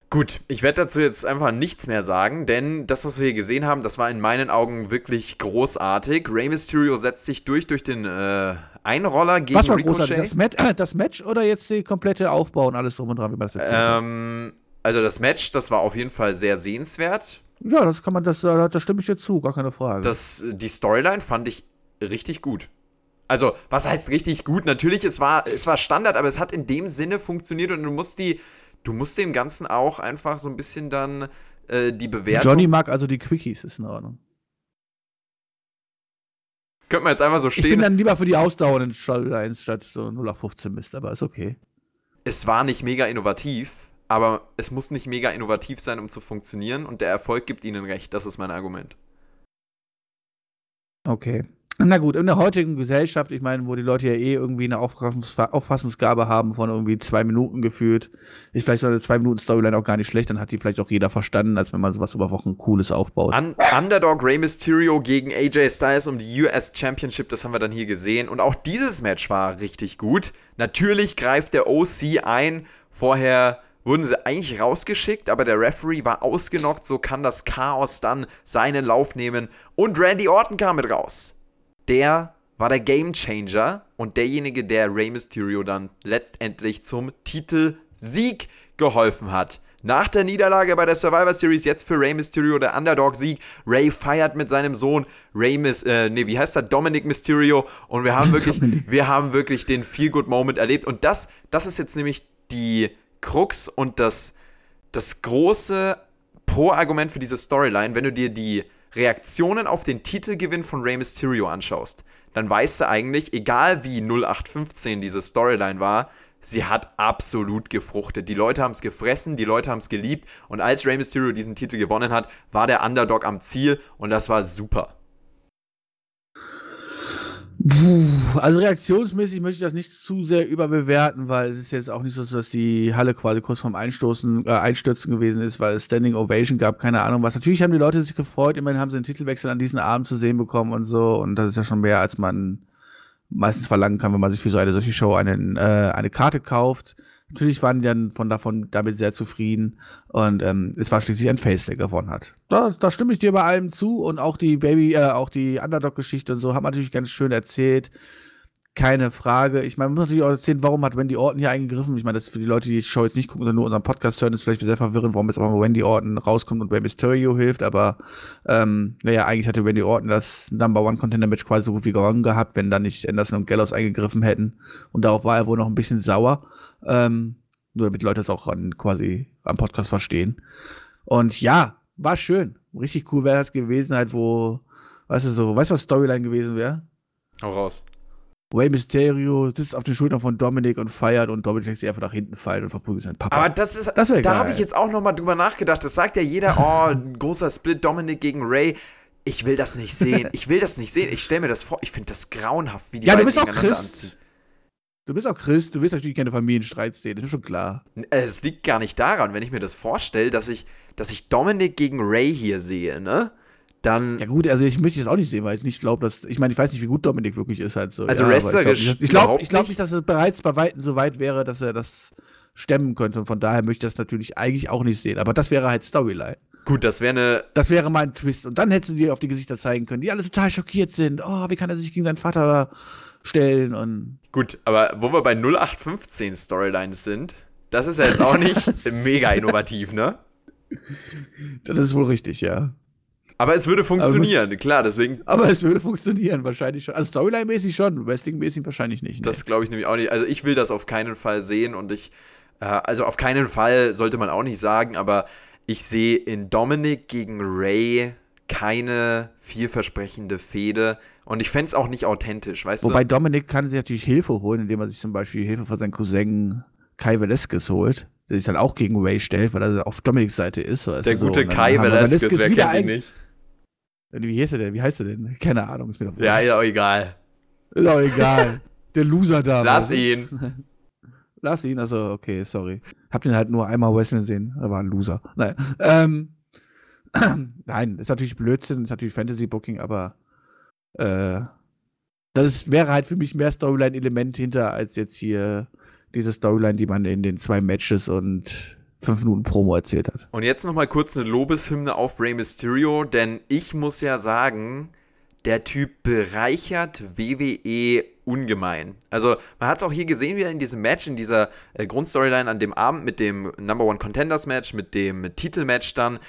Gut, ich werde dazu jetzt einfach nichts mehr sagen, denn das, was wir hier gesehen haben, das war in meinen Augen wirklich großartig. Rey Mysterio setzt sich durch durch den äh, Einroller gegen Was war Ricochet. Das, Mat äh, das Match oder jetzt die komplette Aufbau und alles drum und dran, wie man das hat? ähm, also das Match, das war auf jeden Fall sehr sehenswert. Ja, das kann man, das, da, da stimme ich dir zu, gar keine Frage. Das, die Storyline fand ich richtig gut. Also, was heißt richtig gut? Natürlich, es war, es war Standard, aber es hat in dem Sinne funktioniert und du musst die, du musst dem Ganzen auch einfach so ein bisschen dann äh, die Bewertung. Johnny mag also die Quickies, ist in Ordnung. Könnte man jetzt einfach so Ich bin stehen. dann lieber für die ausdauernden Storylines statt so 0815 Mist, aber ist okay. es war nicht mega innovativ, aber es muss nicht mega innovativ sein, um zu funktionieren und der Erfolg gibt ihnen recht. Das ist mein Argument. Okay. Na gut, in der heutigen Gesellschaft, ich meine, wo die Leute ja eh irgendwie eine Auffassungs Auffassungsgabe haben von irgendwie zwei Minuten gefühlt, ist vielleicht so eine zwei Minuten Storyline auch gar nicht schlecht, dann hat die vielleicht auch jeder verstanden, als wenn man sowas über Wochen Cooles aufbaut. Un Underdog Rey Mysterio gegen AJ Styles um die US Championship, das haben wir dann hier gesehen. Und auch dieses Match war richtig gut. Natürlich greift der OC ein. Vorher wurden sie eigentlich rausgeschickt, aber der Referee war ausgenockt. So kann das Chaos dann seinen Lauf nehmen. Und Randy Orton kam mit raus. Der war der Game Changer und derjenige, der Rey Mysterio dann letztendlich zum Titelsieg geholfen hat. Nach der Niederlage bei der Survivor Series jetzt für Rey Mysterio der Underdog-Sieg. Ray feiert mit seinem Sohn Rey Mis äh, nee, wie heißt er? Dominic Mysterio. Und wir haben <laughs> wirklich, wir haben wirklich den Feel-Good-Moment erlebt. Und das, das ist jetzt nämlich die Krux und das, das große Pro-Argument für diese Storyline, wenn du dir die Reaktionen auf den Titelgewinn von Rey Mysterio anschaust, dann weißt du eigentlich, egal wie 0815 diese Storyline war, sie hat absolut gefruchtet. Die Leute haben es gefressen, die Leute haben es geliebt und als Rey Mysterio diesen Titel gewonnen hat, war der Underdog am Ziel und das war super. Puh, also reaktionsmäßig möchte ich das nicht zu sehr überbewerten, weil es ist jetzt auch nicht so, dass die Halle quasi kurz vorm Einstoßen, äh, Einstürzen gewesen ist, weil es Standing Ovation gab, keine Ahnung was. Natürlich haben die Leute sich gefreut, immerhin haben sie den Titelwechsel an diesem Abend zu sehen bekommen und so und das ist ja schon mehr, als man meistens verlangen kann, wenn man sich für so eine solche Show eine, äh, eine Karte kauft. Natürlich waren die dann von davon damit sehr zufrieden und ähm, es war schließlich ein Face, der gewonnen hat. Da, da stimme ich dir bei allem zu und auch die Baby, äh, auch die Underdog-Geschichte und so haben natürlich ganz schön erzählt. keine Frage. Ich meine, man muss natürlich auch erzählen, warum hat Wendy Orton hier eingegriffen. Ich meine, das ist für die Leute, die die Show jetzt nicht gucken, sondern nur unseren Podcast hören, ist vielleicht sehr verwirrend, warum jetzt auch mal Wendy Orton rauskommt und Rey Mysterio hilft. Aber ähm, naja, eigentlich hatte Wendy Orton das Number One Contender Match quasi so gut wie gewonnen gehabt, wenn dann nicht Anderson und Gallows eingegriffen hätten. Und darauf war er wohl noch ein bisschen sauer. Ähm, nur damit Leute das auch an, quasi am Podcast verstehen. Und ja, war schön. Richtig cool wäre das gewesen, halt, wo, weißt du, so, weißt du, was Storyline gewesen wäre? Hau raus. Rey Mysterio sitzt auf den Schultern von Dominik und feiert und Dominik lässt sich einfach nach hinten fallen und verprügelt seinen Papa. Aber das ist, Das da habe ich jetzt auch noch mal drüber nachgedacht. Das sagt ja jeder, <laughs> oh, ein großer Split Dominic gegen Ray. Ich will das nicht sehen. Ich will das nicht sehen. Ich stelle mir das vor. Ich finde das grauenhaft, wie die Ja, du bist auch Christ. anziehen. Du bist auch Christ, du willst natürlich keine Familienstreit sehen, das ist schon klar. Es liegt gar nicht daran, wenn ich mir das vorstelle, dass ich, dass ich Dominic gegen Ray hier sehe, ne? Dann. Ja gut, also ich möchte das auch nicht sehen, weil ich nicht glaube, dass, ich meine, ich weiß nicht, wie gut Dominik wirklich ist halt so. Also ja, wrestlerisch glaub nicht- Ich glaube überhaupt ich glaub nicht. nicht, dass er bereits bei Weitem so weit wäre, dass er das stemmen könnte und von daher möchte ich das natürlich eigentlich auch nicht sehen, aber das wäre halt Storyline. gut, das wäre eine. Das wäre mein Twist. Und dann hätten sie dir auf die Gesichter zeigen können, die alle total schockiert sind. Oh, wie kann er sich gegen seinen Vater stellen? Und Gut, aber wo wir bei 0815 Storylines sind, das ist ja jetzt auch nicht <laughs> mega innovativ, ne? das ist wohl richtig, ja. Aber es würde funktionieren, klar, deswegen. Aber es würde funktionieren, wahrscheinlich schon. Also Storyline-mäßig schon, Wrestling-mäßig wahrscheinlich nicht. Nee. Das glaube ich nämlich auch nicht. Also ich will das auf keinen Fall sehen und ich, äh, also auf keinen Fall sollte man auch nicht sagen, aber ich sehe in Dominic gegen Ray keine vielversprechende Fehde und ich fände es auch nicht authentisch, weißt Wobei du? Dominik kann sich natürlich Hilfe holen, indem er sich zum Beispiel Hilfe von seinem Cousin Kai Velasquez holt, der sich dann auch gegen Ray stellt, weil er auf Dominiks Seite ist. weißt Der so. gute Kai Velasquez, wer kennt ihn ein- nicht? Wie heißt er denn? Wie heißt er denn? Keine Ahnung. Ist mir doch Ja, ist auch egal. Ist auch egal. Der Loser da. <laughs> Lass ihn. <laughs> Lass ihn, also okay, sorry. Hab den halt nur einmal wrestlen gesehen, er war ein Loser. Nein, ähm, <clears throat> nein, ist natürlich Blödsinn, ist natürlich Fantasy-Booking, aber äh, das wäre halt für mich mehr Storyline-Element hinter, als jetzt hier diese Storyline, die man in den zwei Matches und fünf Minuten Promo erzählt hat. Und jetzt nochmal kurz eine Lobeshymne auf Rey Mysterio, denn ich muss ja sagen, der Typ bereichert WWE ungemein. Also, man hat es auch hier gesehen, wieder in diesem Match, in dieser äh, Grundstoryline an dem Abend mit dem Number One Contenders Match, mit dem Titelmatch dann.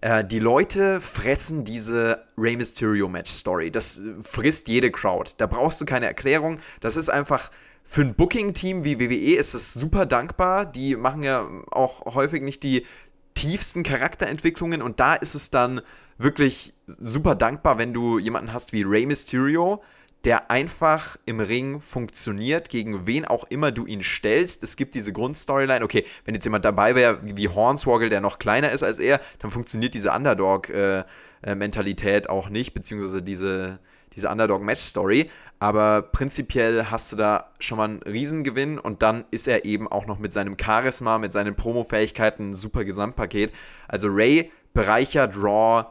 Äh, die Leute fressen diese Rey Mysterio Match Story. Das äh, frisst jede Crowd. Da brauchst du keine Erklärung. Das ist einfach für ein Booking-Team wie WWE ist es super dankbar. Die machen ja auch häufig nicht die tiefsten Charakterentwicklungen und da ist es dann wirklich super dankbar, wenn du jemanden hast wie Rey Mysterio, der einfach im Ring funktioniert, gegen wen auch immer du ihn stellst. Es gibt diese Grundstoryline. Okay, wenn jetzt jemand dabei wäre, wie Hornswoggle, der noch kleiner ist als er, dann funktioniert diese Underdog-Mentalität auch nicht, beziehungsweise diese, diese Underdog-Match-Story. Aber prinzipiell hast du da schon mal einen Riesengewinn und dann ist er eben auch noch mit seinem Charisma, mit seinen Promo-Fähigkeiten ein super Gesamtpaket. Also Ray bereichert Raw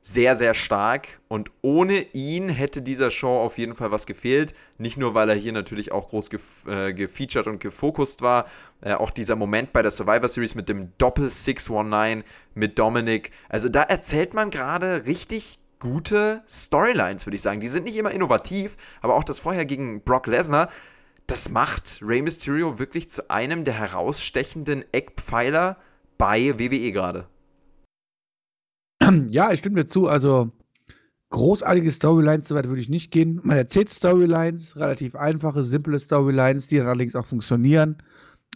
sehr, sehr stark und ohne ihn hätte dieser Show auf jeden Fall was gefehlt. Nicht nur, weil er hier natürlich auch groß gef äh, gefeatured und gefokust war, äh, auch dieser Moment bei der Survivor Series mit dem Doppel 619 mit Dominic. Also da erzählt man gerade richtig gute Storylines, würde ich sagen. Die sind nicht immer innovativ, aber auch das vorher gegen Brock Lesnar, das macht Rey Mysterio wirklich zu einem der herausstechenden Eckpfeiler bei WWE gerade. <clears throat> Ja, ich stimme dir zu. Also großartige Storylines, soweit würde ich nicht gehen. Man erzählt Storylines, relativ einfache, simple Storylines, die dann allerdings auch funktionieren.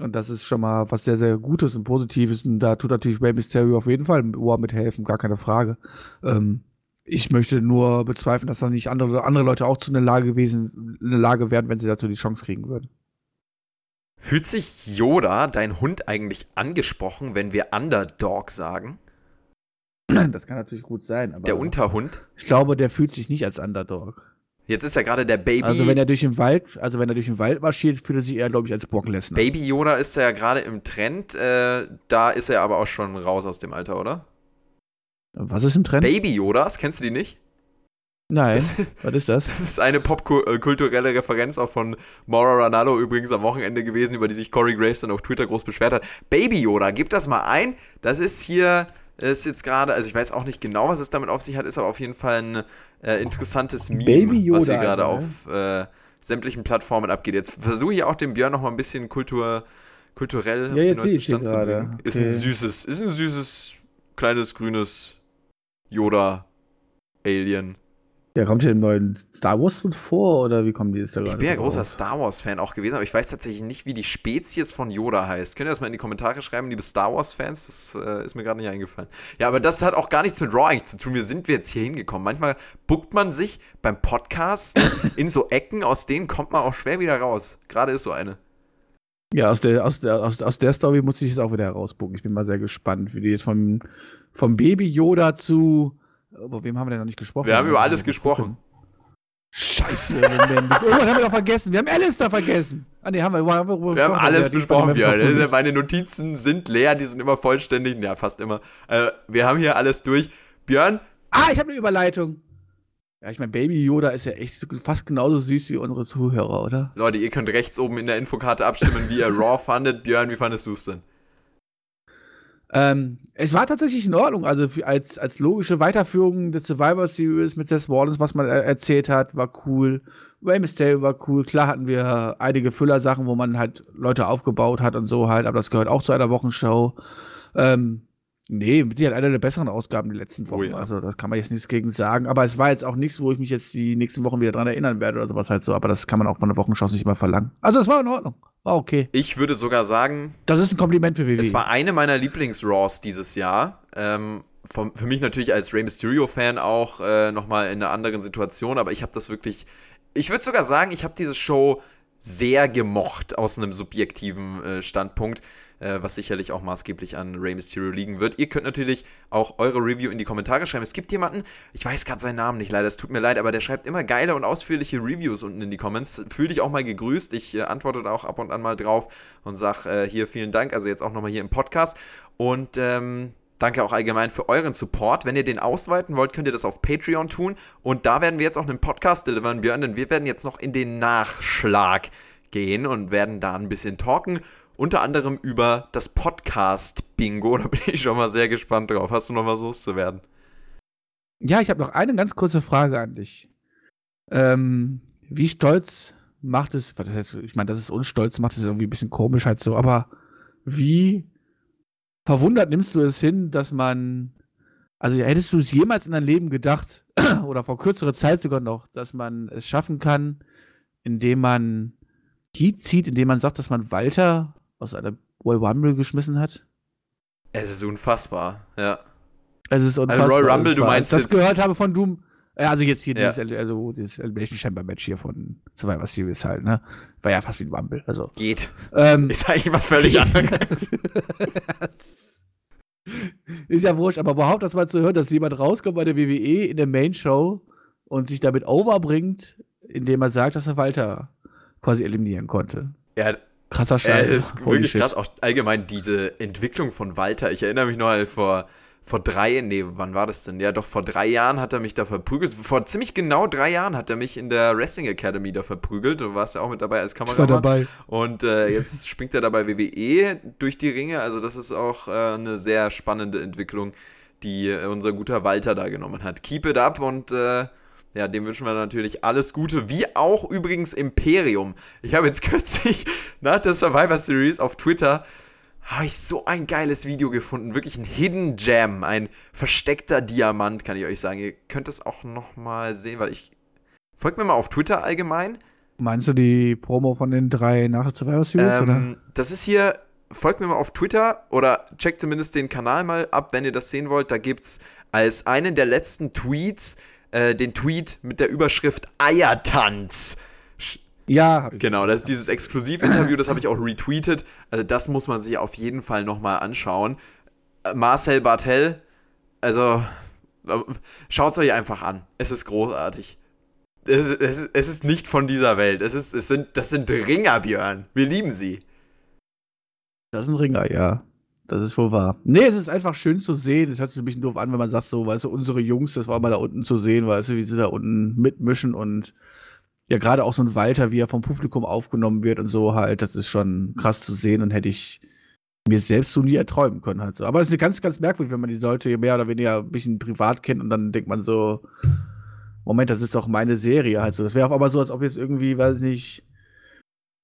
Und das ist schon mal was sehr, sehr Gutes und Positives. Und da tut natürlich Rey Mysterio auf jeden Fall im Ohr mithelfen, gar keine Frage. Ähm, ich möchte nur bezweifeln, dass da nicht andere, andere Leute auch zu einer Lage gewesen, in der Lage wären, wenn sie dazu die Chance kriegen würden. Fühlt sich Yoda, dein Hund, eigentlich angesprochen, wenn wir Underdog sagen? <clears throat> Das kann natürlich gut sein, aber Der Unterhund? ich glaube, der fühlt sich nicht als Underdog. Jetzt ist ja gerade der Baby. Also wenn er durch den Wald, also wenn er durch den Wald marschiert, fühlt er sich eher, glaube ich, als Brock Lesnar. Baby Yoda ist ja gerade im Trend. Äh, da ist er aber auch schon raus aus dem Alter, oder? Was ist im Trend? Baby Yodas, kennst du die nicht? Nein, Das, <laughs> was ist das? das ist eine popkulturelle Referenz auch von Maura Ranallo übrigens am Wochenende gewesen, über die sich Corey Graves dann auf Twitter groß beschwert hat. Baby Yoda, gib das mal ein. Das ist hier, ist jetzt gerade, also ich weiß auch nicht genau, was es damit auf sich hat, ist aber auf jeden Fall ein äh, interessantes Meme, Baby Yoda, was hier gerade Alter, auf äh, sämtlichen Plattformen abgeht. Jetzt versuche ich auch dem Björn noch mal ein bisschen Kultur, kulturell Ja, auf den neuesten Stand zu bringen. Ist ein Okay. süßes, ist ein süßes, kleines, grünes Yoda-Alien. Der kommt hier im neuen Star Wars vor oder wie kommen die jetzt da Ich gerade? bin ja großer? Star Wars-Fan auch gewesen, aber ich weiß tatsächlich nicht, wie die Spezies von Yoda heißt. Könnt ihr das mal in die Kommentare schreiben, liebe Star Wars-Fans? Das äh, ist mir gerade nicht eingefallen. Ja, aber das hat auch gar nichts mit Raw eigentlich zu tun. Wie sind wir jetzt hier hingekommen? Manchmal buckt man sich beim Podcast <laughs> in so Ecken, aus denen kommt man auch schwer wieder raus. Gerade ist so eine. Ja, aus der, aus, der, aus, aus der Story muss ich jetzt auch wieder herausgucken. Ich bin mal sehr gespannt, wie die jetzt vom, vom Baby Yoda zu. Über wem haben wir denn noch nicht gesprochen? Wir haben über alles gesprochen. Scheiße, Irgendwas haben wir doch vergessen. Wir haben Alistair vergessen. Ah, nee, haben wir. Haben wir, Wir haben alles besprochen, Björn. Meine Notizen sind leer, die sind immer vollständig. Ja, fast immer. Äh, wir haben hier alles durch. Björn, Ah, ich habe eine Überleitung. Ja, ich meine, Baby Yoda ist ja echt fast genauso süß wie unsere Zuhörer, oder? Leute, ihr könnt rechts oben in der Infokarte abstimmen, wie ihr Raw <laughs> fandet. Björn, wie fandest du es denn? Ähm, es war tatsächlich in Ordnung. Also für, als, als logische Weiterführung des Survivor Series mit Seth Rollins, was man äh, erzählt hat, war cool. Rey Mysterio war cool. Klar hatten wir einige Füllersachen, wo man halt Leute aufgebaut hat und so halt, aber das gehört auch zu einer Wochenshow. Ähm, nee, mit Sicherheit einer der besseren Ausgaben die letzten Wochen. Oh ja. Also da kann man jetzt nichts gegen sagen. Aber es war jetzt auch nichts, wo ich mich jetzt die nächsten Wochen wieder dran erinnern werde oder sowas halt so. Aber das kann man auch von der Wochenshow nicht immer verlangen. Also es war in Ordnung. War okay. Ich würde sogar sagen, Das ist ein Kompliment für WWE. es war eine meiner Lieblings-Raws dieses Jahr. Ähm, vom, für mich natürlich als Rey Mysterio-Fan auch äh, nochmal in einer anderen Situation, aber ich habe das wirklich. Ich würde sogar sagen, ich habe diese Show sehr gemocht aus einem subjektiven äh, Standpunkt, äh, was sicherlich auch maßgeblich an Rey Mysterio liegen wird. Ihr könnt natürlich auch eure Review in die Kommentare schreiben. Es gibt jemanden, ich weiß gerade seinen Namen nicht leider, es tut mir leid, aber der schreibt immer geile und ausführliche Reviews unten in die Comments. Fühl dich auch mal gegrüßt. Ich äh, antworte da auch ab und an mal drauf und sag äh, hier vielen Dank, also jetzt auch nochmal hier im Podcast. Und ähm, Danke auch allgemein für euren Support. Wenn ihr den ausweiten wollt, könnt ihr das auf Patreon tun. Und da werden wir jetzt auch einen Podcast deliveren, Björn, denn wir werden jetzt noch in den Nachschlag gehen und werden da ein bisschen talken. Unter anderem über das Podcast-Bingo. <laughs> Da bin ich schon mal sehr gespannt drauf. Hast du noch was loszuwerden? Ja, ich habe noch eine ganz kurze Frage an dich. Ähm, wie stolz macht es, ich meine, das ist uns stolz, macht es irgendwie ein bisschen komisch halt so, aber wie verwundert nimmst du es hin, dass man, also hättest du es jemals in deinem Leben gedacht, <clears throat> oder vor kürzerer Zeit sogar noch, dass man es schaffen kann, indem man Heat zieht, indem man sagt, dass man Walter aus einer Royal Rumble geschmissen hat? Es ist unfassbar, ja. Es ist unfassbar. Royal Rumble, Es du meinst Als ich das gehört habe von Doom. Ja, also jetzt hier Ja. dieses, also dieses Elimination Chamber Match hier von Survivor Series halt, ne? War ja fast wie ein Rumble. Also. Geht. Ähm, <laughs> Ist eigentlich was völlig anderes. <laughs> ist ja wurscht, aber überhaupt das mal zu hören, dass jemand rauskommt bei der WWE in der Main Show und sich damit overbringt, indem er sagt, dass er Walter quasi eliminieren konnte. ja, Krasser Er Scheiß. ist Holy wirklich shit. krass. Auch allgemein diese Entwicklung von Walter. Ich erinnere mich noch mal vor, vor drei, nee, wann war das denn? Ja, doch vor drei Jahren hat er mich da verprügelt. Vor ziemlich genau drei Jahren hat er mich in der Wrestling Academy da verprügelt. Du warst ja auch mit dabei als Ich war Kameramann. dabei. Und äh, jetzt <laughs> springt er da bei WWE durch die Ringe. Also das ist auch äh, eine sehr spannende Entwicklung, die äh, unser guter Walter da genommen hat. Keep it up und äh, ja, dem wünschen wir natürlich alles Gute, wie auch übrigens Imperium. Ich habe jetzt <laughs> kürzlich nach der Survivor Series auf Twitter habe ich so ein geiles Video gefunden, wirklich ein Hidden Gem, ein versteckter Diamant, kann ich euch sagen. Ihr könnt es auch noch mal sehen, weil ich folgt mir mal auf Twitter allgemein. Meinst du die Promo von den drei nach der Survivor Series, oder? Ähm, das ist hier, folgt mir mal auf Twitter oder checkt zumindest den Kanal mal ab, wenn ihr das sehen wollt. Da gibt es als einen der letzten Tweets äh, den Tweet mit der Überschrift Eiertanz. Ja. Genau, das ist dieses Exklusivinterview, das habe ich auch retweetet. Also das muss man sich auf jeden Fall nochmal anschauen. Äh, Marcel Bartel, also schaut es euch einfach an. Es ist großartig. Es, ist- es, es ist nicht von dieser Welt. Es ist, es sind, das sind Ringer, Björn. Wir lieben sie. Das ein Ringer, ja. Das ist wohl wahr. Nee, es ist einfach schön zu sehen. Es hört sich ein bisschen doof an, wenn man sagt, so, weißt du, unsere Jungs, das war mal da unten zu sehen, weißt du, wie sie da unten mitmischen und ja, gerade auch so ein Walter, wie er vom Publikum aufgenommen wird und so halt, das ist schon krass zu sehen und hätte ich mir selbst so nie erträumen können halt so. Aber es ist ganz, ganz merkwürdig, wenn man die Leute mehr oder weniger ein bisschen privat kennt und dann denkt man so, Moment, das ist doch meine Serie. Also, das wäre auf einmal so, als ob jetzt irgendwie, weiß ich nicht,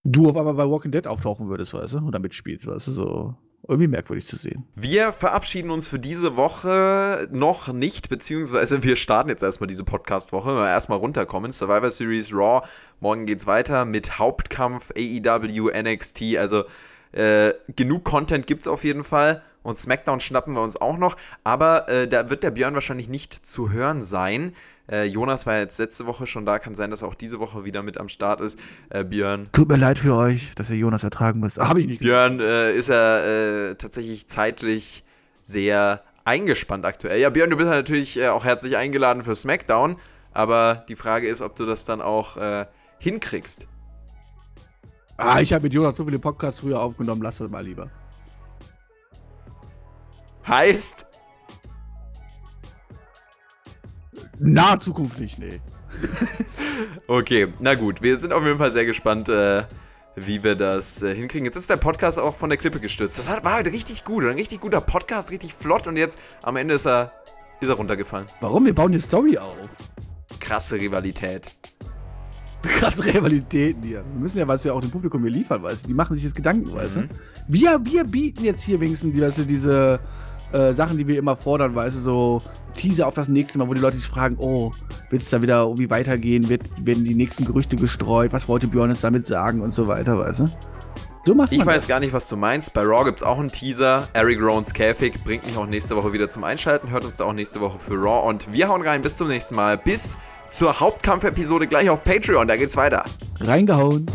du auf einmal bei Walking Dead auftauchen würdest, weißt du, und damit spielst, weißt du, so irgendwie merkwürdig zu sehen. Wir verabschieden uns für diese Woche noch nicht, beziehungsweise wir starten jetzt erstmal diese Podcast-Woche, erstmal runterkommen. Survivor Series Raw, morgen geht's weiter mit Hauptkampf, AEW, NXT, also äh, genug Content gibt's auf jeden Fall. Und SmackDown schnappen wir uns auch noch. Aber äh, da wird der Björn wahrscheinlich nicht zu hören sein. Äh, Jonas war jetzt letzte Woche schon da. Kann sein, dass er auch diese Woche wieder mit am Start ist. Äh, Björn. Tut mir leid für euch, dass ihr Jonas ertragen müsst. Habe ich nicht. Björn äh, ist er äh, tatsächlich zeitlich sehr eingespannt aktuell. Ja, Björn, du bist natürlich äh, auch herzlich eingeladen für SmackDown. Aber die Frage ist, ob du das dann auch hinkriegst. Ah, ich habe mit Jonas so viele Podcasts früher aufgenommen. Lass das mal lieber. Heißt? Nahe Zukunft nicht, nee. <laughs> okay, na gut. Wir sind auf jeden Fall sehr gespannt, äh, wie wir das äh, hinkriegen. Jetzt ist der Podcast auch von der Klippe gestürzt. Das war heute richtig gut. Ein richtig guter Podcast, richtig flott. Und jetzt am Ende ist er, ist er runtergefallen. Warum? Wir bauen die Story auf. Krasse Rivalität. <laughs> Krasse Rivalitäten hier. Wir müssen ja was ja auch dem Publikum hier liefern, weißt du. Die machen sich jetzt Gedanken, weißt du. Mhm. Wir, wir bieten jetzt hier wenigstens weißt du, diese äh, Sachen, die wir immer fordern, weißt du, so Teaser auf das nächste Mal, wo die Leute sich fragen, oh, wird es da wieder irgendwie weitergehen, wird, werden die nächsten Gerüchte gestreut, was wollte Björn jetzt damit sagen und so weiter, weißt du? So macht ich weiß das. gar nicht, was du meinst. Bei Raw gibt es auch einen Teaser. Eric Rowan's Käfig bringt mich auch nächste Woche wieder zum Einschalten. Hört uns da auch nächste Woche für Raw. Und wir hauen rein. Bis zum nächsten Mal. Bis zur Hauptkampfepisode gleich auf Patreon. Da geht's weiter. Reingehauen.